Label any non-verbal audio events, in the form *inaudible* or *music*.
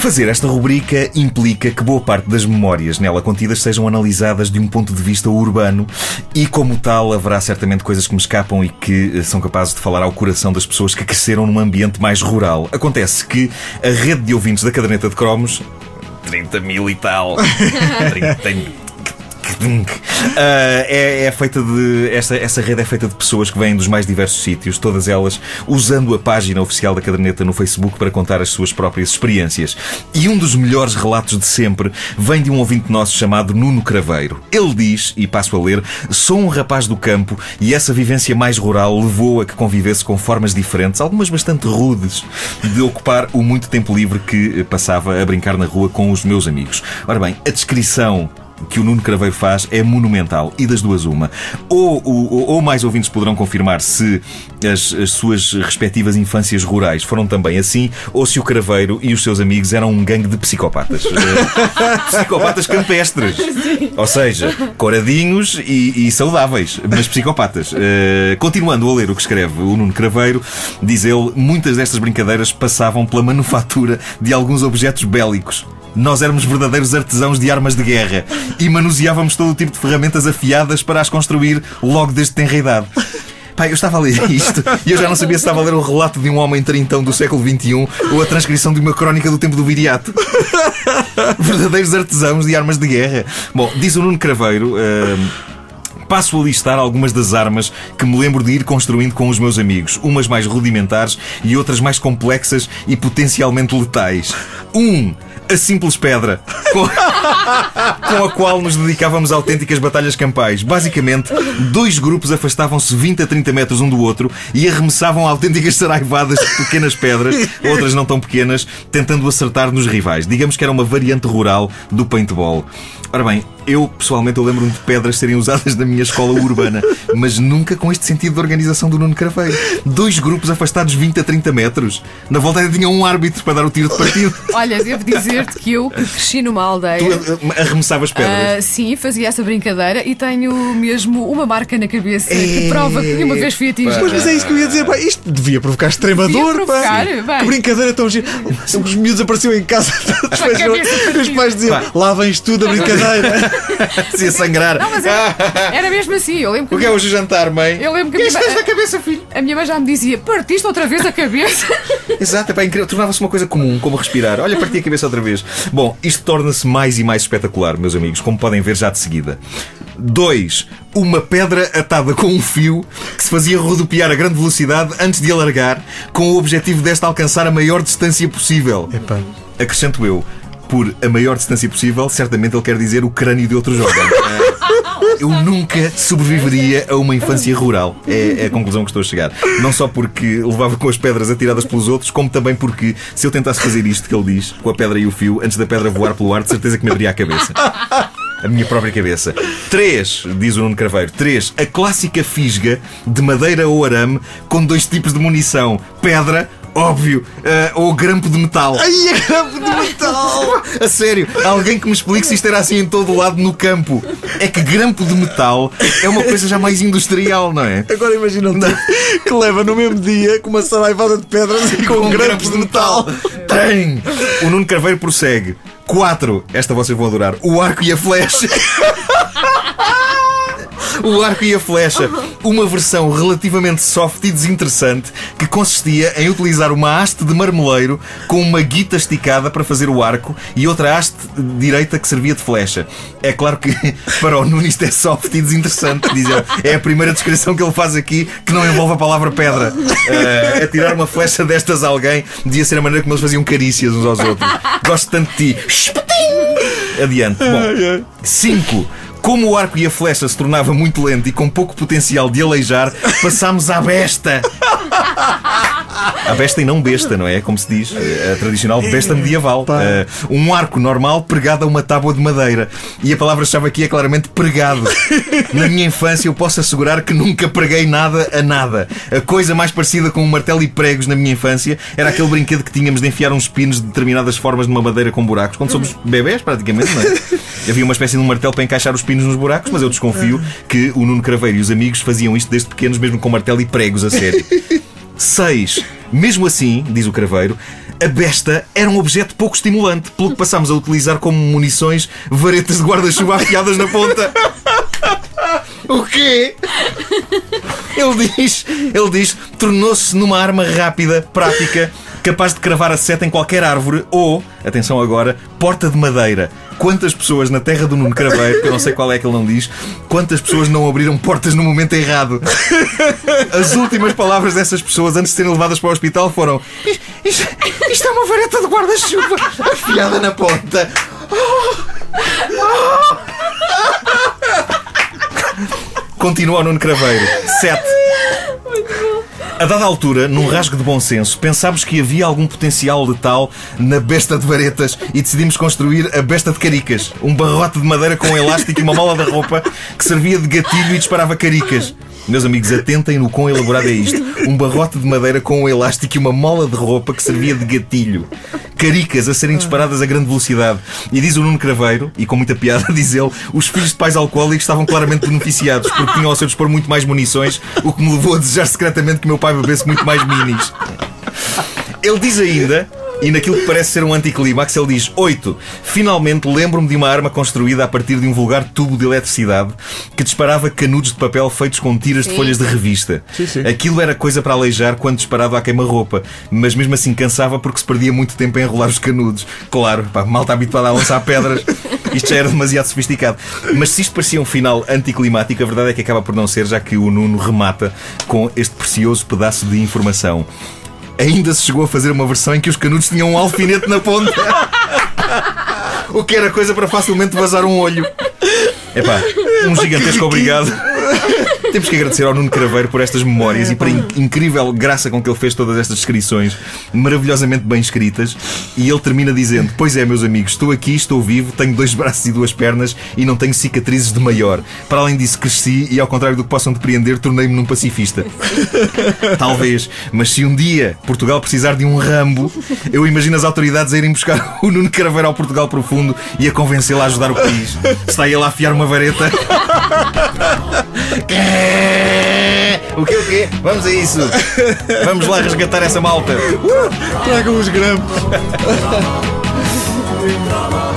Fazer esta rubrica implica que boa parte das memórias nela contidas sejam analisadas de um ponto de vista urbano e, como tal, haverá certamente coisas que me escapam e que eh, são capazes de falar ao coração das pessoas que cresceram num ambiente mais rural. Acontece que a rede de ouvintes da caderneta de cromos 30 mil e tal. *laughs* 30, Uh, é, é, feita de. Essa, essa rede é feita de pessoas que vêm dos mais diversos sítios, todas elas usando a página oficial da caderneta no Facebook para contar as suas próprias experiências. E um dos melhores relatos de sempre vem de um ouvinte nosso chamado Nuno Craveiro. Ele diz, e passo a ler: Sou um rapaz do campo e essa vivência mais rural levou a que convivesse com formas diferentes, algumas bastante rudes, de ocupar o muito tempo livre que passava a brincar na rua com os meus amigos. Ora bem, a descrição que o Nuno Craveiro faz é monumental. E das duas, uma. Ou, ou, ou mais ouvintes poderão confirmar se as, as, suas respectivas infâncias rurais foram também assim, ou se o Craveiro e os seus amigos eram um gangue de psicopatas. *laughs* Eh, psicopatas campestres. *laughs* Ou seja, coradinhos e, e saudáveis, mas psicopatas. Uh, continuando a ler o que escreve o Nuno Craveiro, diz ele: muitas destas brincadeiras passavam pela manufatura de alguns objetos bélicos nós éramos verdadeiros artesãos de armas de guerra e manuseávamos todo o tipo de ferramentas afiadas para as construir logo desde tenra idade. Pai, eu estava a ler isto e eu já não sabia se estava a ler o relato de um homem trintão do século XXI ou a transcrição de uma crónica do tempo do viriato. Verdadeiros artesãos de armas de guerra. Bom, diz o Nuno Craveiro. Uh, passo a listar algumas das armas que me lembro de ir construindo com os meus amigos, umas mais rudimentares e outras mais complexas e potencialmente letais. Um, a simples pedra com, com, a qual nos dedicávamos a autênticas batalhas campais. Basicamente, dois grupos afastavam-se 20 a 30 metros um do outro e arremessavam autênticas saraivadas de pequenas pedras, outras não tão pequenas, tentando acertar nos rivais. Digamos que era uma variante rural do paintball. Ora bem, eu pessoalmente eu lembro-me de pedras serem usadas na minha escola urbana, mas nunca com este sentido de organização do Nuno Craveiro. Dois grupos afastados 20 a 30 metros. Na volta ainda tinha um árbitro para dar o tiro de partido. Olha, devo dizer-te que eu cresci numa aldeia. Tu arremessavas pedras? Uh, sim, fazia essa brincadeira e tenho mesmo uma marca na cabeça que prova que uma vez fui atingida. Mas, mas é isso que eu ia dizer, pá, isto devia provocar extrema dor, provocar, pá. Que brincadeira tão gira. Os miúdos apareciam em casa, os pais diziam: lá vens tu da brincadeira. *laughs* Se ia sangrar. Não, mas era, *laughs* era mesmo assim. Eu lembro que o que é hoje jantar, mãe? Eu lembro que a minha, da cabeça, filho? A minha mãe já me dizia: partiste outra vez a cabeça. *laughs* Exato, é pá, incrível. Tornava-se uma coisa comum, como respirar. Olha, parti a cabeça outra vez. Bom, isto torna-se mais e mais espetacular, meus amigos, como podem ver já de seguida. 2. Uma pedra atada com um fio que se fazia rodopiar a grande velocidade antes de alargar, com o objetivo desta alcançar a maior distância possível. Epá. Acrescento eu, por a maior distância possível, certamente ele quer dizer o crânio de outro jovem. *laughs* Eu nunca sobreviveria a uma infância rural. É, é a conclusão que estou a chegar. Não só porque levava com as pedras atiradas pelos outros, como também porque se eu tentasse fazer isto que ele diz, com a pedra e o fio, antes da pedra voar pelo ar, de certeza que me abria a cabeça. A minha própria cabeça. 3, diz o Nuno Craveiro. 3. A clássica fisga de madeira ou arame com dois tipos de munição: pedra Óbvio, uh, ou grampo de metal. Ai, é grampo de metal! *laughs* a sério, alguém que me explique se isto era assim em todo o lado no campo. É que grampo de metal é uma coisa já mais industrial, não é? Agora imagina um tipo que leva no mesmo dia com uma saraivada de pedras e com, com grampos de metal. Tem! O Nuno Carveiro prossegue. 4. Esta vocês vão adorar. O arco e a flecha. *laughs* o arco e a flecha. Uma versão relativamente soft e desinteressante que consistia em utilizar uma haste de marmeleiro com uma guita esticada para fazer o arco e outra haste direita que servia de flecha. É claro que *laughs* para o Nuno isto é soft e desinteressante, diz ele. É a primeira descrição que ele faz aqui que não envolve a palavra pedra. Uh, tirar uma flecha destas a alguém devia ser a maneira como eles faziam carícias uns aos outros. Gosto tanto de ti. Adiante. Bom, 5. Como o arco e a flecha se tornava muito lento e com pouco potencial de aleijar, passámos à besta. *laughs* A besta e não besta, não é? Como se diz, a tradicional besta medieval. Uh, um arco normal pregado a uma tábua de madeira. E a palavra-chave aqui é claramente pregado. *laughs* Na minha infância eu posso assegurar que nunca preguei nada a nada. A coisa mais parecida com um martelo e pregos na minha infância era aquele brinquedo que tínhamos de enfiar uns pinos de determinadas formas numa madeira com buracos. Quando somos bebés, praticamente, não é? *laughs* Havia uma espécie de um martelo para encaixar os pinos nos buracos, mas eu desconfio que o Nuno Craveiro e os amigos faziam isto desde pequenos, mesmo com martelo e pregos a sério. *laughs* 6. Mesmo assim, diz o Craveiro, a besta era um objeto pouco estimulante, pelo que passámos a utilizar como munições varetas de guarda-chuva afiadas na ponta. *laughs* O quê? Ele diz, ele diz, tornou-se numa arma rápida, prática, capaz de cravar a seta em qualquer árvore ou, atenção agora, porta de madeira. Quantas pessoas na terra do Nuno Craveiro, que eu não sei qual é que ele não diz, quantas pessoas não abriram portas no momento errado? As últimas palavras dessas pessoas antes de serem levadas para o hospital foram: Isto, isto é uma vareta de guarda-chuva afiada na ponta. Continua o Nuno Craveiro. 7. A dada altura, num rasgo de bom senso, pensámos que havia algum potencial letal na besta de varetas e decidimos construir a besta de caricas. Um barrote de madeira com um elástico e uma mola de roupa que servia de gatilho e disparava caricas. Meus amigos, atentem no quão elaborado é isto. Um barrote de madeira com um elástico e uma mola de roupa que servia de gatilho. Caricas a serem disparadas a grande velocidade. E diz o Nuno Craveiro, e com muita piada *laughs* diz ele, os filhos de pais alcoólicos estavam claramente beneficiados porque tinham ao seu dispor muito mais munições, o que me levou a desejar secretamente que meu pai bebesse muito mais minis. Ele diz ainda e naquilo que parece ser um anticlímax, ele diz: 8. Finalmente lembro-me de uma arma construída a partir de um vulgar tubo de eletricidade que disparava canudos de papel feitos com tiras sim. de folhas de revista. Sim, sim. Aquilo era coisa para aleijar quando disparado à queima-roupa, mas mesmo assim cansava porque se perdia muito tempo a enrolar os canudos. Claro, pá, mal está habituado a lançar pedras. *laughs* Isto já era demasiado sofisticado. Mas se isto parecia um final anticlimático, a verdade é que acaba por não ser, já que o Nuno remata com este precioso pedaço de informação ainda se chegou a fazer uma versão em que os canudos tinham um alfinete na ponta. *laughs* o que era coisa para facilmente vazar um olho. Epá, um gigantesco obrigado. *laughs* Temos que agradecer ao Nuno Craveiro por estas memórias e pela incrível graça com que ele fez todas estas descrições, maravilhosamente bem escritas. E ele termina dizendo: Pois é, meus amigos, estou aqui, estou vivo, tenho dois *laughs* braços e duas pernas e não tenho cicatrizes de maior. Para além disso, cresci e, ao contrário do que possam depreender, tornei-me num pacifista. *laughs* Talvez, mas se um dia Portugal precisar de um Rambo, eu imagino as autoridades a irem buscar *laughs* o Nuno Craveiro ao Portugal profundo e a convencê-lo a ajudar o país. Está ele a afiar uma vareta. O que o quê? Vamos a isso. Vamos lá resgatar essa malta. Uh, Tragam os grampos. *laughs*